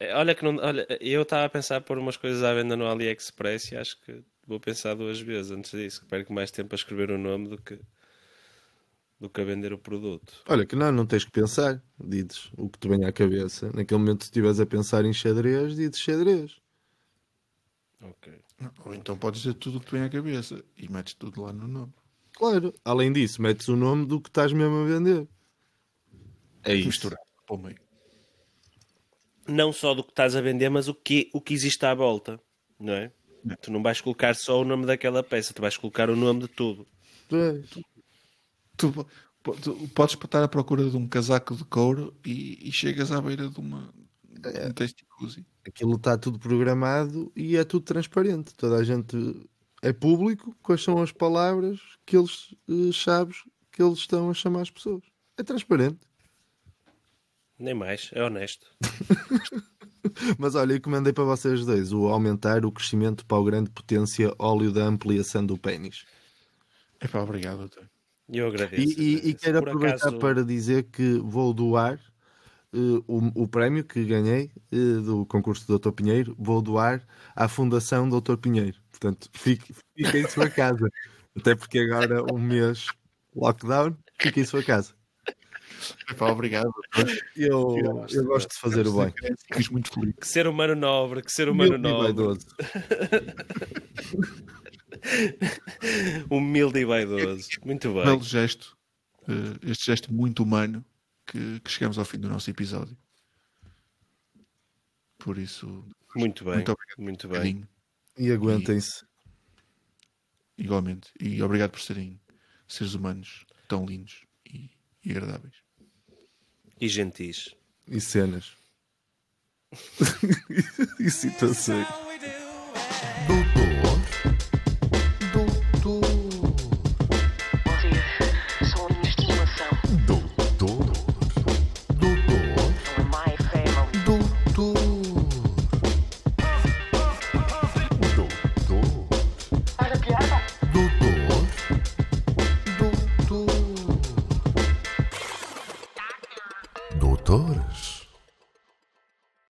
S5: É, Olha que não, olha, eu estava a pensar pôr umas coisas à venda no AliExpress e acho que vou pensar duas vezes antes disso, que perco mais tempo a escrever o nome do que do que a vender o produto.
S4: Olha, que não, não tens que pensar. Dizes o que te vem à cabeça. Naquele momento, se estiveres a pensar em xadrez, dizes xadrez.
S5: Ok.
S3: Ou então podes dizer tudo o que te vem à cabeça e metes tudo lá no nome.
S4: Claro. Além disso, metes o nome do que estás mesmo a vender. É isso.
S3: Misturar para o meio.
S5: Não só do que estás a vender, mas o que, o que existe à volta, não é? Tu não vais colocar só o nome daquela peça, tu vais colocar o nome de tudo.
S4: É.
S3: Tu, tu podes estar à procura de um casaco de couro e, e chegas à beira de uma de um.
S4: Aquilo está tudo programado e é tudo transparente. Toda a gente é público. Quais são as palavras que eles eh, chaves que eles estão a chamar as pessoas? É transparente.
S5: Nem mais, é honesto. [laughs]
S4: Mas olha, eu encomendei para vocês dois o aumentar o crescimento para o grande potência óleo da ampliação do pênis.
S3: Epá, obrigado, doutor.
S5: E eu
S4: E,
S5: agradeço.
S4: e- e
S5: agradeço.
S4: quero
S5: Por
S4: aproveitar
S5: acaso-
S4: para dizer que vou doar eh, o, o prémio que ganhei eh, do concurso do Dr. Pinheiro, vou doar à Fundação Dr. Pinheiro. Portanto, fique, fique em sua casa. Até porque agora, um mês lockdown, fique em sua casa.
S3: Epá, obrigado.
S4: Eu, eu gosto de fazer o bem.
S3: Fico muito feliz.
S5: Que ser humano nobre, que ser humano
S4: Humilde e
S5: nobre.
S4: vaidoso. [laughs]
S5: Humilde e vaidoso. Muito bem.
S3: Belo gesto, eh, este gesto muito humano que, que chegamos ao fim do nosso episódio. Por isso,
S5: Muito bem.
S3: Muito obrigado.
S5: Muito bem.
S3: carinho,
S4: E aguentem-se.
S3: igualmente. E obrigado por serem seres humanos tão lindos e, e agradáveis.
S5: E gentis.
S4: E cenas. [laughs] e situações.